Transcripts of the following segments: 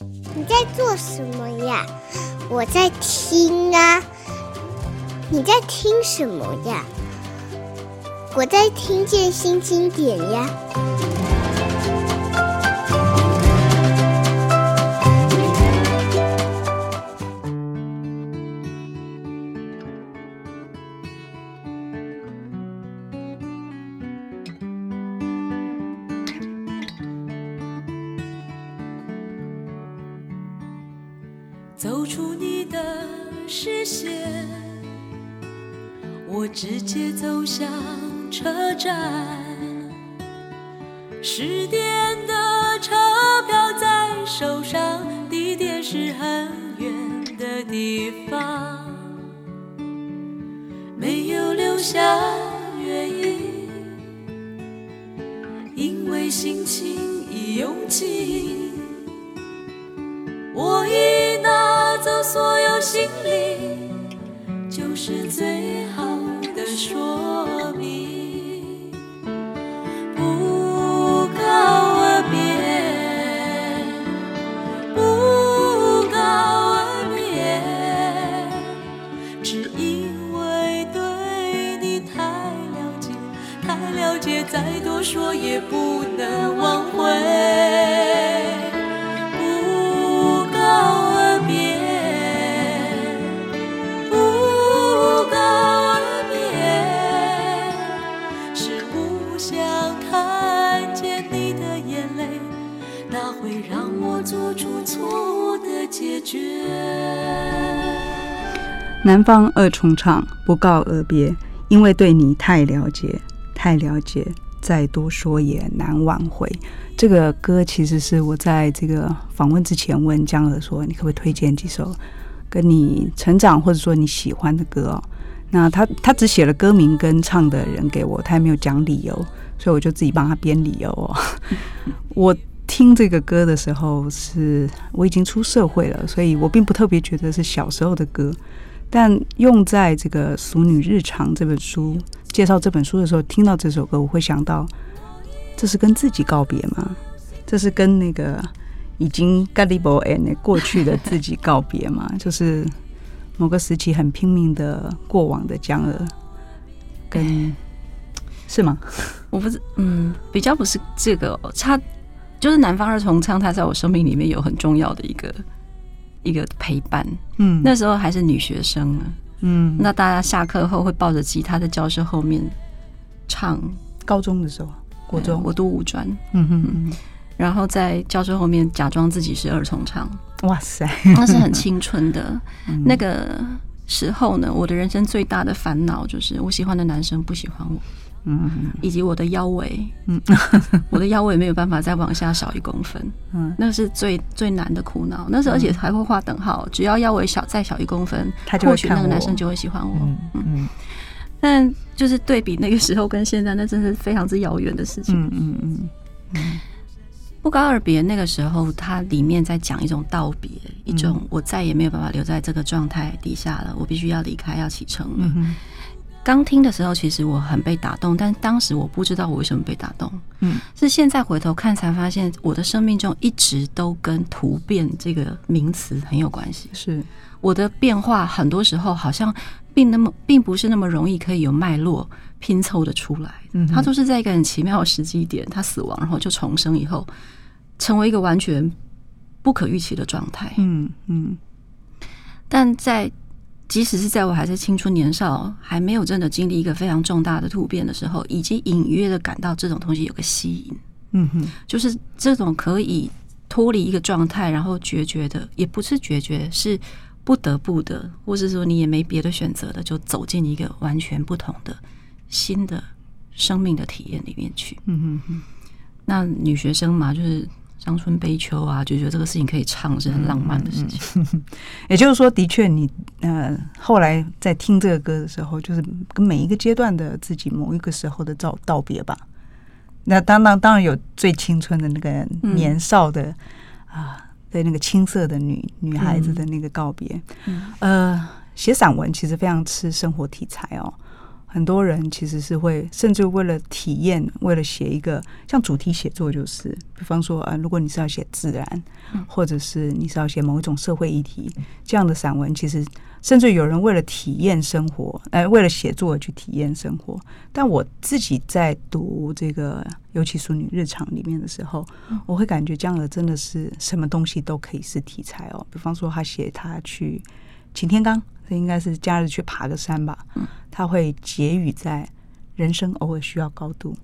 你在做什么呀？我在听啊。你在听什么呀？我在听见新经典呀。勇气。南方二重唱，不告而别，因为对你太了解，太了解，再多说也难挽回。这个歌其实是我在这个访问之前问江儿说，你可不可以推荐几首跟你成长或者说你喜欢的歌哦？那他他只写了歌名跟唱的人给我，他也没有讲理由，所以我就自己帮他编理由哦。我听这个歌的时候是我已经出社会了，所以我并不特别觉得是小时候的歌。但用在这个《俗女日常》这本书介绍这本书的时候，听到这首歌，我会想到，这是跟自己告别吗？这是跟那个已经 gullible and 过去的自己告别吗？就是某个时期很拼命的过往的江儿，跟是吗？我不是，嗯，比较不是这个，哦他就是南方二重唱，他在我生命里面有很重要的一个。一个陪伴，嗯，那时候还是女学生呢，嗯，那大家下课后会抱着吉他在教室后面唱。高中的时候，国中。我读五专，嗯哼嗯，然后在教室后面假装自己是二重唱，哇塞，那是很青春的。那个时候呢，我的人生最大的烦恼就是我喜欢的男生不喜欢我。嗯，以及我的腰围，嗯，我的腰围没有办法再往下少一公分，嗯，那是最最难的苦恼。那时候而且还会画等号，只要腰围小再小一公分，或许那个男生就会喜欢我。嗯嗯，但就是对比那个时候跟现在，那真是非常之遥远的事情。嗯嗯嗯，不告而别，那个时候它里面在讲一种道别，一种我再也没有办法留在这个状态底下了，我必须要离开，要启程了。刚听的时候，其实我很被打动，但当时我不知道我为什么被打动。嗯，是现在回头看才发现，我的生命中一直都跟突变这个名词很有关系。是我的变化，很多时候好像并那么，并不是那么容易可以有脉络拼凑的出来。嗯，它都是在一个很奇妙的时机点，他死亡然后就重生以后，成为一个完全不可预期的状态。嗯嗯，但在。即使是在我还在青春年少，还没有真的经历一个非常重大的突变的时候，已经隐约的感到这种东西有个吸引，嗯哼，就是这种可以脱离一个状态，然后决绝的，也不是决绝，是不得不的，或是说你也没别的选择的，就走进一个完全不同的新的生命的体验里面去。嗯哼哼，那女学生嘛，就是。伤春悲秋啊，就觉得这个事情可以唱是很浪漫的事情。嗯嗯、也就是说，的确，你呃后来在听这个歌的时候，就是跟每一个阶段的自己某一个时候的道道别吧。那当当当然有最青春的那个年少的、嗯、啊，对那个青涩的女女孩子的那个告别。嗯、呃，写散文其实非常吃生活题材哦。很多人其实是会，甚至为了体验，为了写一个像主题写作，就是比方说啊，如果你是要写自然，或者是你是要写某一种社会议题这样的散文，其实甚至有人为了体验生活，呃，为了写作而去体验生活。但我自己在读这个《尤其淑女日常》里面的时候，我会感觉这样的真的是什么东西都可以是题材哦。比方说，他写他去擎天岗。这应该是假日去爬个山吧。他会结语在人生偶尔需要高度，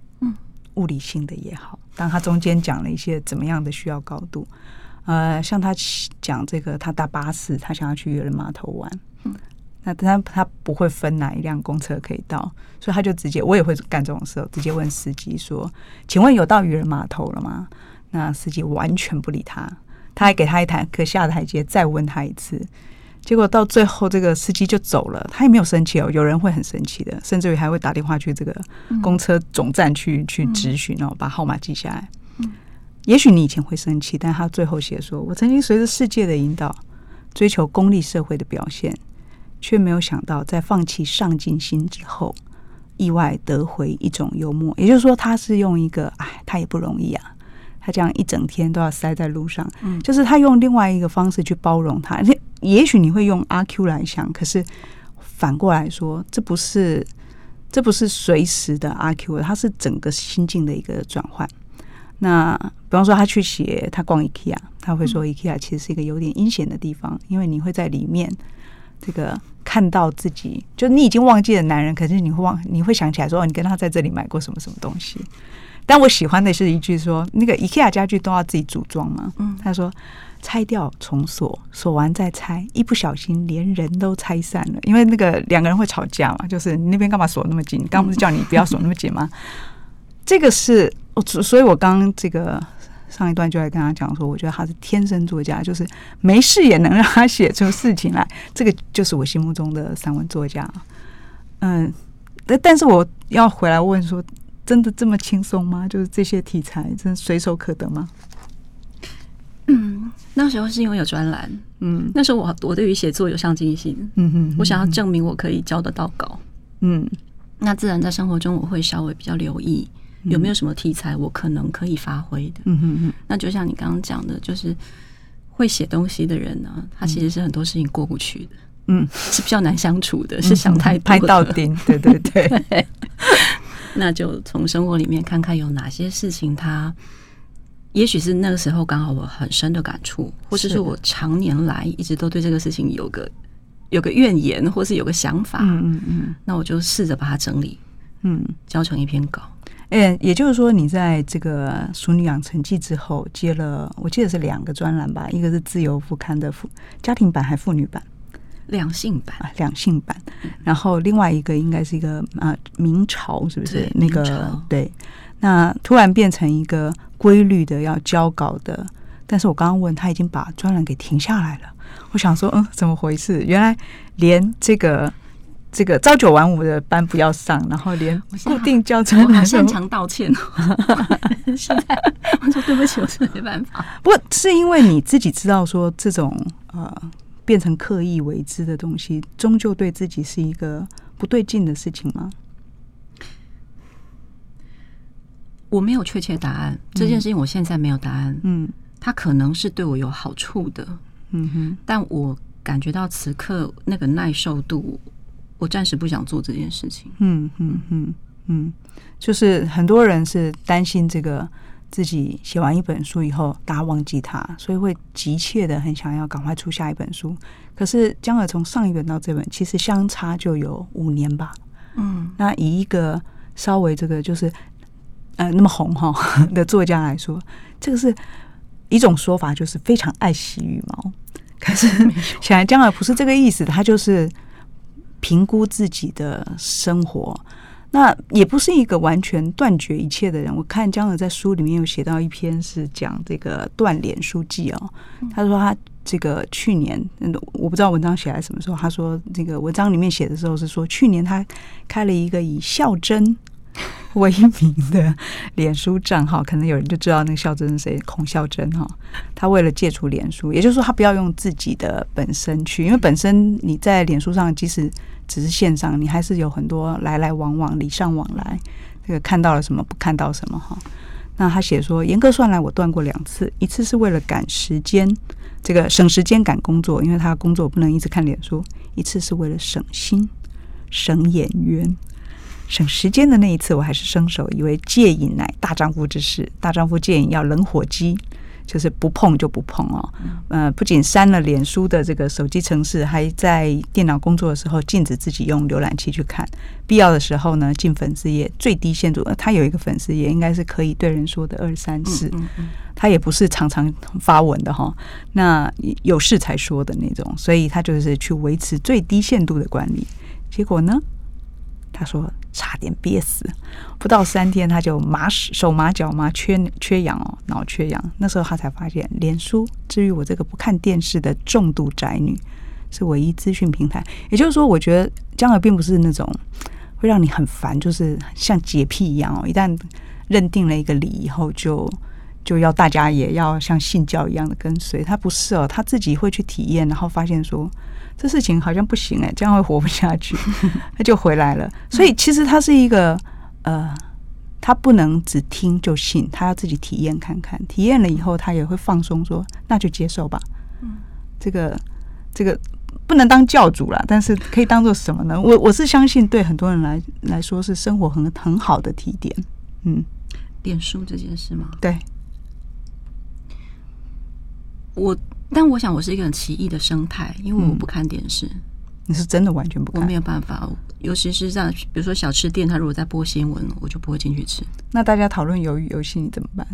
物理性的也好。当他中间讲了一些怎么样的需要高度，呃，像他讲这个，他搭巴士，他想要去渔人码头玩，那他他不会分哪一辆公车可以到，所以他就直接，我也会干这种事，直接问司机说：“请问有到渔人码头了吗？”那司机完全不理他，他还给他一台可下台阶，再问他一次。结果到最后，这个司机就走了，他也没有生气哦。有人会很生气的，甚至于还会打电话去这个公车总站去去咨询哦，把号码记下来。也许你以前会生气，但他最后写说：“我曾经随着世界的引导，追求功利社会的表现，却没有想到在放弃上进心之后，意外得回一种幽默。”也就是说，他是用一个，哎，他也不容易啊。他这样一整天都要塞在路上，嗯就是他用另外一个方式去包容他。也许你会用阿 Q 来想，可是反过来说，这不是这不是随时的阿 Q，它是整个心境的一个转换。那比方说，他去写他逛 IKEA，他会说 IKEA 其实是一个有点阴险的地方，因为你会在里面这个看到自己，就你已经忘记了男人，可是你会忘，你会想起来说，哦你跟他在这里买过什么什么东西。但我喜欢的是一句说，那个 IKEA 家具都要自己组装嘛。嗯，他说拆掉重锁，锁完再拆，一不小心连人都拆散了。因为那个两个人会吵架嘛，就是你那边干嘛锁那么紧？刚不是叫你不要锁那么紧吗？这个是，所以我刚这个上一段就在跟他讲说，我觉得他是天生作家，就是没事也能让他写出事情来。这个就是我心目中的散文作家。嗯，但但是我要回来问说。真的这么轻松吗？就是这些题材真随手可得吗？嗯，那时候是因为有专栏，嗯，那时候我我对于写作有上进心，嗯哼，我想要证明我可以交得到稿，嗯，那自然在生活中我会稍微比较留意有没有什么题材我可能可以发挥的，嗯哼哼。那就像你刚刚讲的，就是会写东西的人呢，他其实是很多事情过不去的，嗯，是比较难相处的，是想太多拍到顶，对 对对。那就从生活里面看看有哪些事情，它也许是那个时候刚好我很深的感触，或者是我常年来一直都对这个事情有个有个怨言，或是有个想法。嗯嗯嗯。那我就试着把它整理，嗯，交成一篇稿。哎，也就是说，你在这个《熟女养成记》之后接了，我记得是两个专栏吧，一个是自由副刊的妇家庭版，还妇女版。两性版啊，两性版，然后另外一个应该是一个啊，明朝是不是那个？对，那突然变成一个规律的要交稿的，但是我刚刚问他已经把专栏给停下来了，我想说，嗯，怎么回事？原来连这个这个朝九晚五的班不要上，然后连固定交专栏，擅长道歉。现在我说对不起，我是没办法。不过是因为你自己知道说这种呃。变成刻意为之的东西，终究对自己是一个不对劲的事情吗？我没有确切答案。这件事情我现在没有答案。嗯，它可能是对我有好处的。嗯哼，但我感觉到此刻那个耐受度，我暂时不想做这件事情。嗯嗯嗯嗯，就是很多人是担心这个。自己写完一本书以后，大家忘记他，所以会急切的很想要赶快出下一本书。可是江儿从上一本到这本，其实相差就有五年吧。嗯，那以一个稍微这个就是呃那么红哈的作家来说，这个是一种说法，就是非常爱惜羽毛。可是显然江尔不是这个意思，他就是评估自己的生活。那也不是一个完全断绝一切的人。我看江尔在书里面有写到一篇是讲这个断联书记哦。他说他这个去年，我不知道文章写在什么时候。他说这个文章里面写的时候是说，去年他开了一个以笑针 微名的脸书账号，可能有人就知道那个孝真是谁，孔孝真哈。他为了戒除脸书，也就是说他不要用自己的本身去，因为本身你在脸书上，即使只是线上，你还是有很多来来往往、礼尚往来。这个看到了什么，不看到什么哈。那他写说，严格算来，我断过两次，一次是为了赶时间，这个省时间赶工作，因为他工作不能一直看脸书；一次是为了省心、省眼缘。省时间的那一次，我还是生手，以为戒瘾乃大丈夫之事。大丈夫戒瘾要冷火机，就是不碰就不碰哦。呃，不仅删了脸书的这个手机程式，还在电脑工作的时候禁止自己用浏览器去看。必要的时候呢，进粉丝页最低限度，他有一个粉丝页，应该是可以对人说的二三四。他也不是常常发文的哈，那有事才说的那种，所以他就是去维持最低限度的管理。结果呢？他说差点憋死，不到三天他就麻手麻脚麻，缺缺氧哦，脑缺氧。那时候他才发现，脸书至于我这个不看电视的重度宅女，是唯一资讯平台。也就是说，我觉得江儿并不是那种会让你很烦，就是像洁癖一样哦。一旦认定了一个理以后，就要大家也要像信教一样的跟随。他不是哦，他自己会去体验，然后发现说。这事情好像不行哎，这样会活不下去，他就回来了。所以其实他是一个呃，他不能只听就信，他要自己体验看看。体验了以后，他也会放松说，那就接受吧。嗯，这个这个不能当教主啦，但是可以当做什么呢？我我是相信，对很多人来来说是生活很很好的提点。嗯，点书这件事吗？对，我。但我想，我是一个很奇异的生态，因为我不看电视。嗯、你是真的完全不看？我没有办法，尤其是像比如说小吃店，他如果在播新闻，我就不会进去吃。那大家讨论鱿鱼游戏，你怎么办？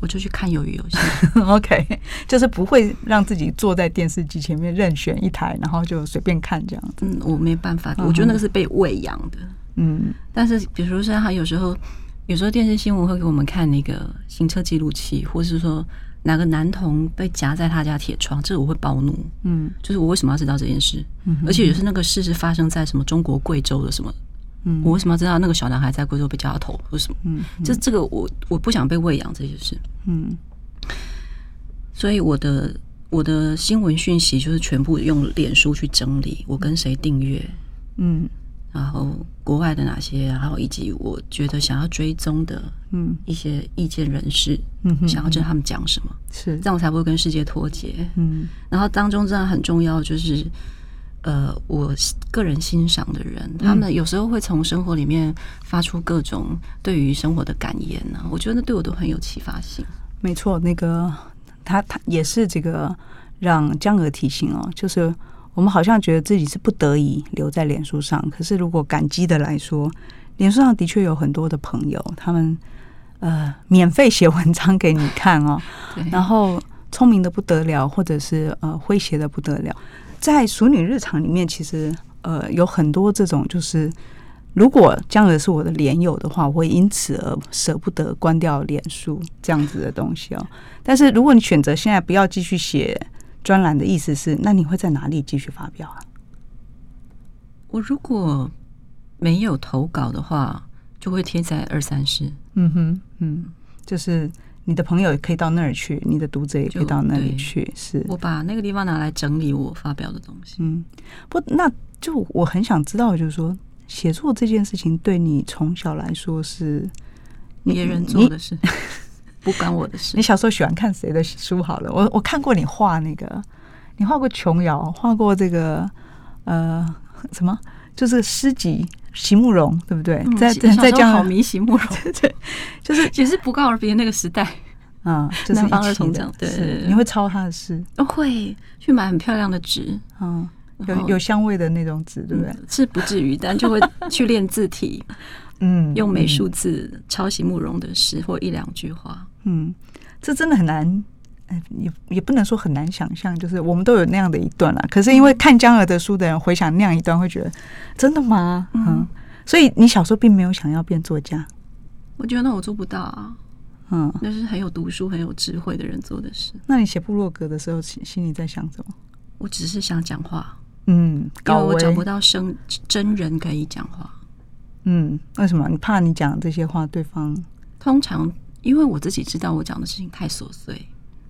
我就去看鱿鱼游戏。OK，就是不会让自己坐在电视机前面任选一台，然后就随便看这样子。嗯，我没办法，我觉得那个是被喂养的。嗯，但是比如说像他有时候，有时候电视新闻会给我们看那个行车记录器，或是说。哪个男童被夹在他家铁窗？这个我会暴怒。嗯，就是我为什么要知道这件事？嗯，而且也是那个事是发生在什么中国贵州的什么？嗯，我为什么要知道那个小男孩在贵州被夹头或什么？嗯，这这个我我不想被喂养这些事。嗯，所以我的我的新闻讯息就是全部用脸书去整理，我跟谁订阅？嗯。然后国外的哪些，然后以及我觉得想要追踪的，嗯，一些意见人士，嗯，想要知道他们讲什么，是这样我才不会跟世界脱节，嗯。然后当中真的很重要，就是呃，我个人欣赏的人，他们有时候会从生活里面发出各种对于生活的感言呢，我觉得对我都很有启发性。没错，那个他他也是这个让江娥提醒哦，就是。我们好像觉得自己是不得已留在脸书上，可是如果感激的来说，脸书上的确有很多的朋友，他们呃免费写文章给你看哦，然后聪明的不得了，或者是呃诙谐的不得了。在《熟女日常》里面，其实呃有很多这种，就是如果将来是我的连友的话，我会因此而舍不得关掉脸书这样子的东西哦。但是如果你选择现在不要继续写。专栏的意思是，那你会在哪里继续发表啊？我如果没有投稿的话，就会贴在二三十。嗯哼，嗯，就是你的朋友也可以到那儿去，你的读者也可以到那里去。是我把那个地方拿来整理我发表的东西。嗯，不，那就我很想知道，就是说写作这件事情对你从小来说是别人做的事。不关我的事。你小时候喜欢看谁的书？好了，我我看过你画那个，你画过琼瑶，画过这个呃什么，就是诗集席慕蓉，对不对？在在在讲好迷席慕蓉，对 对，就是也是不告而别那个时代啊，就是南方儿童这样。对，你会抄他的诗？会去买很漂亮的纸，嗯，有有香味的那种纸，对不对？是不至于，但就会去练字体，嗯，用美术字抄袭慕容的诗或一两句话。嗯，这真的很难，也也不能说很难想象，就是我们都有那样的一段啦。可是因为看江儿的书的人回想那样一段，会觉得真的吗？嗯，所以你小时候并没有想要变作家。我觉得那我做不到啊。嗯，那是很有读书、很有智慧的人做的事。那你写部落格的时候，心心里在想什么？我只是想讲话。嗯，因为我找不到生真人可以讲话。嗯，为什么？你怕你讲这些话，对方通常因为我自己知道我讲的事情太琐碎，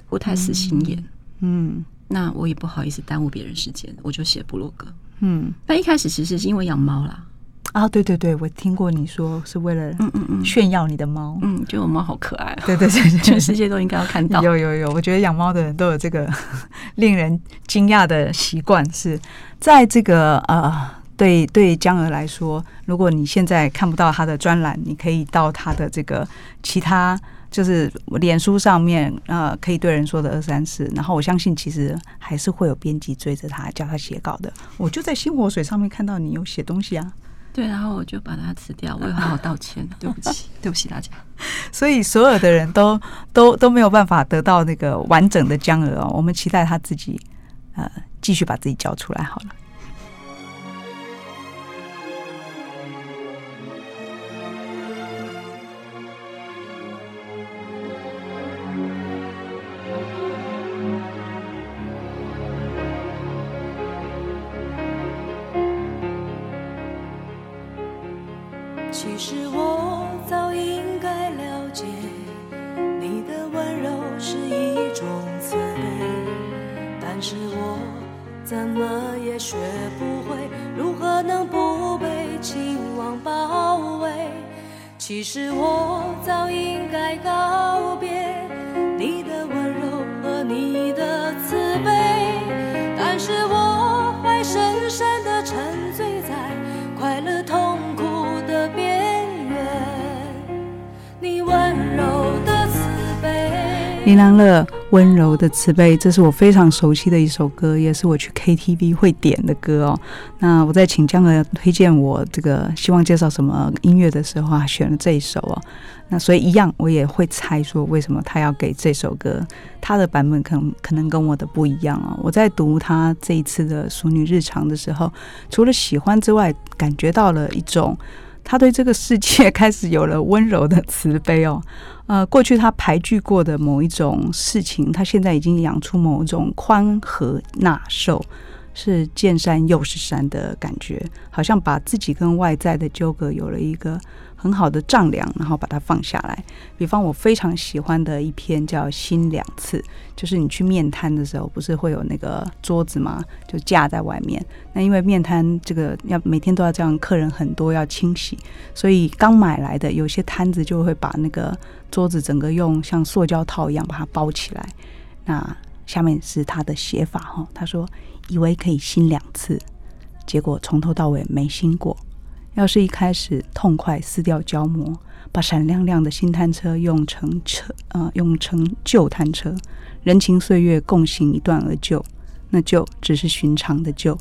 不太死心眼，嗯，嗯，那我也不好意思耽误别人时间，我就写部落格，嗯。但一开始其实是因为养猫啦，啊，对对对，我听过你说是为了嗯嗯嗯炫耀你的猫，嗯，觉得我猫好可爱，对对对，全世界都应该要看到。有有有，我觉得养猫的人都有这个 令人惊讶的习惯，是在这个呃。对对，江儿来说，如果你现在看不到他的专栏，你可以到他的这个其他，就是脸书上面，呃，可以对人说的二三四。然后我相信，其实还是会有编辑追着他，叫他写稿的。我就在星火水上面看到你有写东西啊。对，然后我就把它辞掉，我也好好道歉，对不起，对不起大家。所以所有的人都都都没有办法得到那个完整的江娥哦。我们期待他自己，呃，继续把自己交出来好了。其实我早应该告别你的温柔和你的慈悲，但是我还深深的沉醉在快乐痛苦的边缘。你温柔的慈悲，林良乐。温柔的慈悲，这是我非常熟悉的一首歌，也是我去 KTV 会点的歌哦。那我在请江鹅推荐我这个希望介绍什么音乐的时候啊，选了这一首哦。那所以一样，我也会猜说为什么他要给这首歌，他的版本可能可能跟我的不一样哦。我在读他这一次的《淑女日常》的时候，除了喜欢之外，感觉到了一种。他对这个世界开始有了温柔的慈悲哦，呃，过去他排拒过的某一种事情，他现在已经养出某种宽和纳受。是见山又是山的感觉，好像把自己跟外在的纠葛有了一个很好的丈量，然后把它放下来。比方我非常喜欢的一篇叫《心两次》，就是你去面摊的时候，不是会有那个桌子吗？就架在外面。那因为面摊这个要每天都要这样，客人很多要清洗，所以刚买来的有些摊子就会把那个桌子整个用像塑胶套一样把它包起来。那下面是他的写法哈，他说。以为可以心两次，结果从头到尾没心过。要是一开始痛快撕掉胶膜，把闪亮亮的新摊车用成车，呃，用成旧摊车，人情岁月共行一段而旧，那旧只是寻常的旧。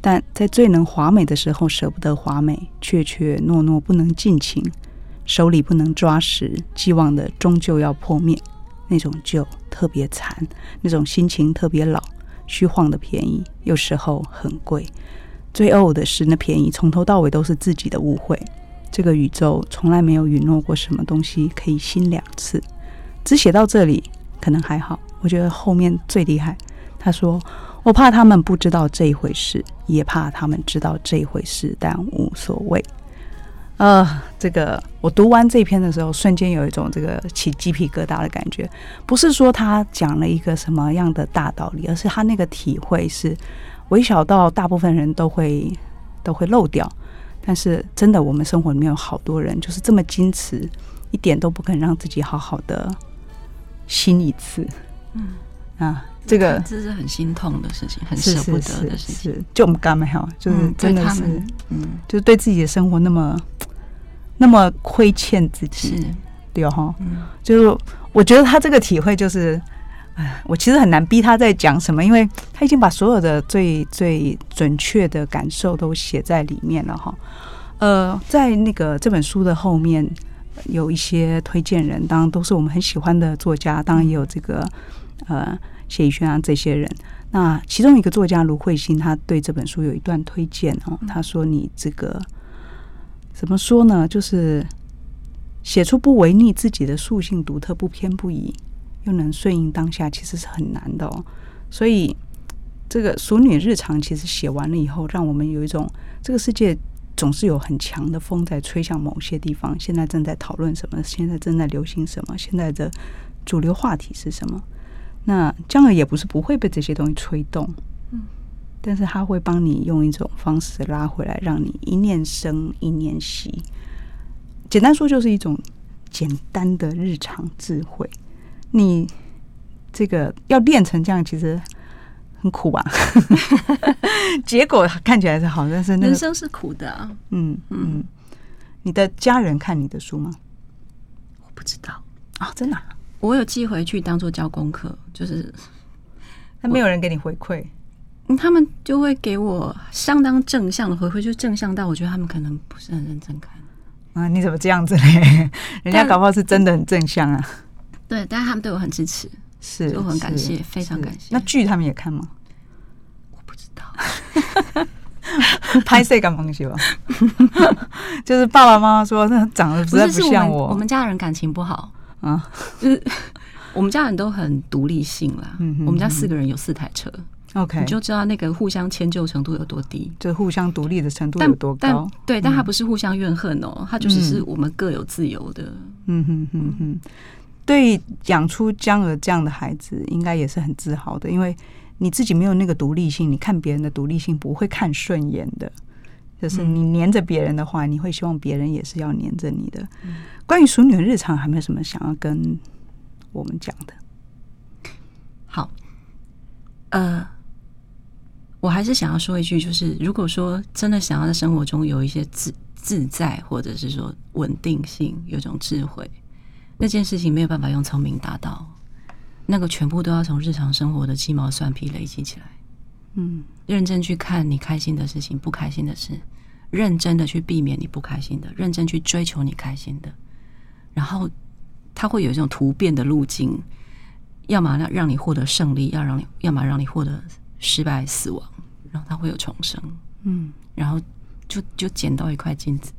但在最能华美的时候舍不得华美，怯怯懦懦不能尽情，手里不能抓实，寄望的终究要破灭。那种旧特别惨，那种心情特别老。虚晃的便宜，有时候很贵。最呕的是，那便宜从头到尾都是自己的误会。这个宇宙从来没有允诺过什么东西可以新两次。只写到这里，可能还好。我觉得后面最厉害。他说：“我怕他们不知道这一回事，也怕他们知道这一回事，但无所谓。”呃，这个我读完这篇的时候，瞬间有一种这个起鸡皮疙瘩的感觉。不是说他讲了一个什么样的大道理，而是他那个体会是微小到大部分人都会都会漏掉。但是真的，我们生活里面有好多人就是这么矜持，一点都不肯让自己好好的心一次。嗯啊，这个这是很心痛的事情，很舍不得的事情。就我们刚没有，就是真的是，嗯，就是对自己的生活那么。那么亏欠自己，是对哈，嗯、就是我觉得他这个体会就是，哎，我其实很难逼他在讲什么，因为他已经把所有的最最准确的感受都写在里面了哈。呃，在那个这本书的后面有一些推荐人，当然都是我们很喜欢的作家，当然也有这个呃谢宇轩啊这些人。那其中一个作家卢慧欣，他对这本书有一段推荐哦，他说：“你这个。”怎么说呢？就是写出不违逆自己的素性，独特不偏不倚，又能顺应当下，其实是很难的哦。所以，这个《熟女日常》其实写完了以后，让我们有一种这个世界总是有很强的风在吹向某些地方。现在正在讨论什么？现在正在流行什么？现在的主流话题是什么？那江儿也不是不会被这些东西吹动，但是他会帮你用一种方式拉回来，让你一念生一念息。简单说，就是一种简单的日常智慧。你这个要练成这样，其实很苦吧？结果看起来是好，但是那个、人生是苦的啊。嗯嗯，你的家人看你的书吗？我不知道啊、哦，真的、啊。我有寄回去当做交功课，就是，那没有人给你回馈，他们就会给我相当正向的回馈，就正向到我觉得他们可能不是很认真看。啊，你怎么这样子嘞？人家搞不好是真的很正向啊。对，但是他们对我很支持，是，我很感谢，非常感谢。那剧他们也看吗？我不知道，拍摄感东西吧。就是爸爸妈妈说那长得实在不像我，我们家人感情不好。啊，就是我们家人都很独立性啦。嗯哼，我们家四个人有四台车，OK，你就知道那个互相迁就程度有多低，就互相独立的程度有多高。对，但他不是互相怨恨哦，他就只是我们各有自由的。嗯哼哼哼，对，养出江儿这样的孩子，应该也是很自豪的，因为你自己没有那个独立性，你看别人的独立性不会看顺眼的。就是你黏着别人的话，你会希望别人也是要黏着你的。关于淑女的日常，还没有什么想要跟我们讲的？好，呃，我还是想要说一句，就是如果说真的想要在生活中有一些自自在，或者是说稳定性，有种智慧，那件事情没有办法用聪明达到，那个全部都要从日常生活的鸡毛蒜皮累积起来。嗯，认真去看你开心的事情，不开心的事，认真的去避免你不开心的，认真去追求你开心的，然后它会有一种突变的路径，要么让让你获得胜利，要让你，要么让你获得失败死亡，然后他会有重生。嗯，然后就就捡到一块金子，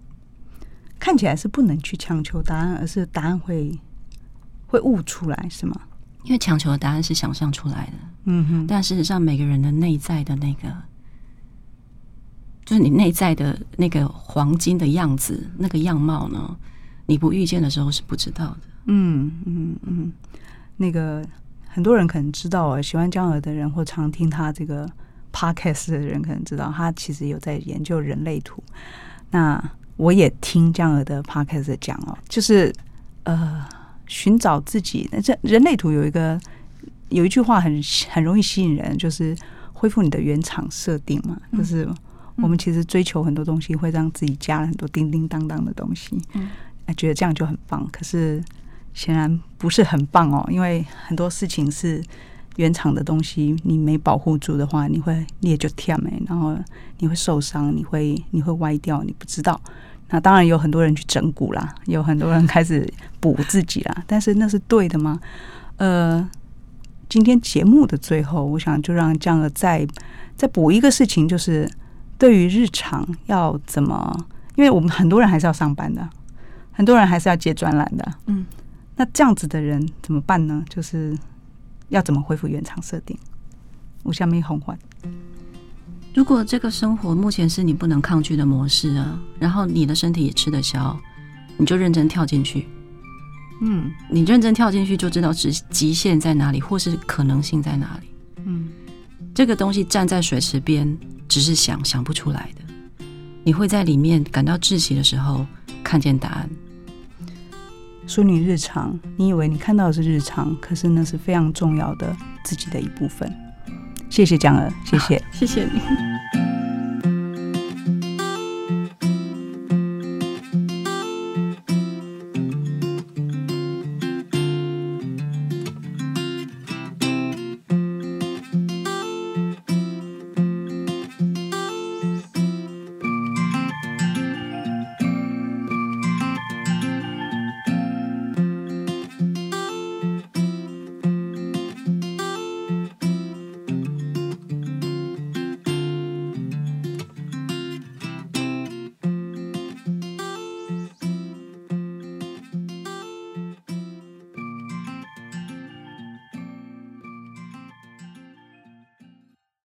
看起来是不能去强求答案，而是答案会会悟出来，是吗？因为强求的答案是想象出来的，嗯哼，但事实上每个人的内在的那个，就是你内在的那个黄金的样子，那个样貌呢，你不遇见的时候是不知道的，嗯嗯嗯。那个很多人可能知道啊，喜欢江儿的人或常听他这个 podcast 的人可能知道，他其实有在研究人类图。那我也听江儿的 podcast 讲哦，就是呃。寻找自己，那这人类图有一个有一句话很很容易吸引人，就是恢复你的原厂设定嘛。嗯、就是我们其实追求很多东西，会让自己加了很多叮叮当当的东西，嗯，觉得这样就很棒。可是显然不是很棒哦，因为很多事情是原厂的东西，你没保护住的话，你会你也就跳没，然后你会受伤，你会你会歪掉，你不知道。那当然有很多人去整蛊啦，有很多人开始补自己啦，但是那是对的吗？呃，今天节目的最后，我想就让江儿再再补一个事情，就是对于日常要怎么，因为我们很多人还是要上班的，很多人还是要接专栏的，嗯，那这样子的人怎么办呢？就是要怎么恢复原厂设定？我下面红环。如果这个生活目前是你不能抗拒的模式啊，然后你的身体也吃得消，你就认真跳进去。嗯，你认真跳进去就知道极极限在哪里，或是可能性在哪里。嗯，这个东西站在水池边，只是想想不出来的。你会在里面感到窒息的时候，看见答案。淑女日常，你以为你看到的是日常，可是那是非常重要的自己的一部分。谢谢江儿，谢谢，谢谢你。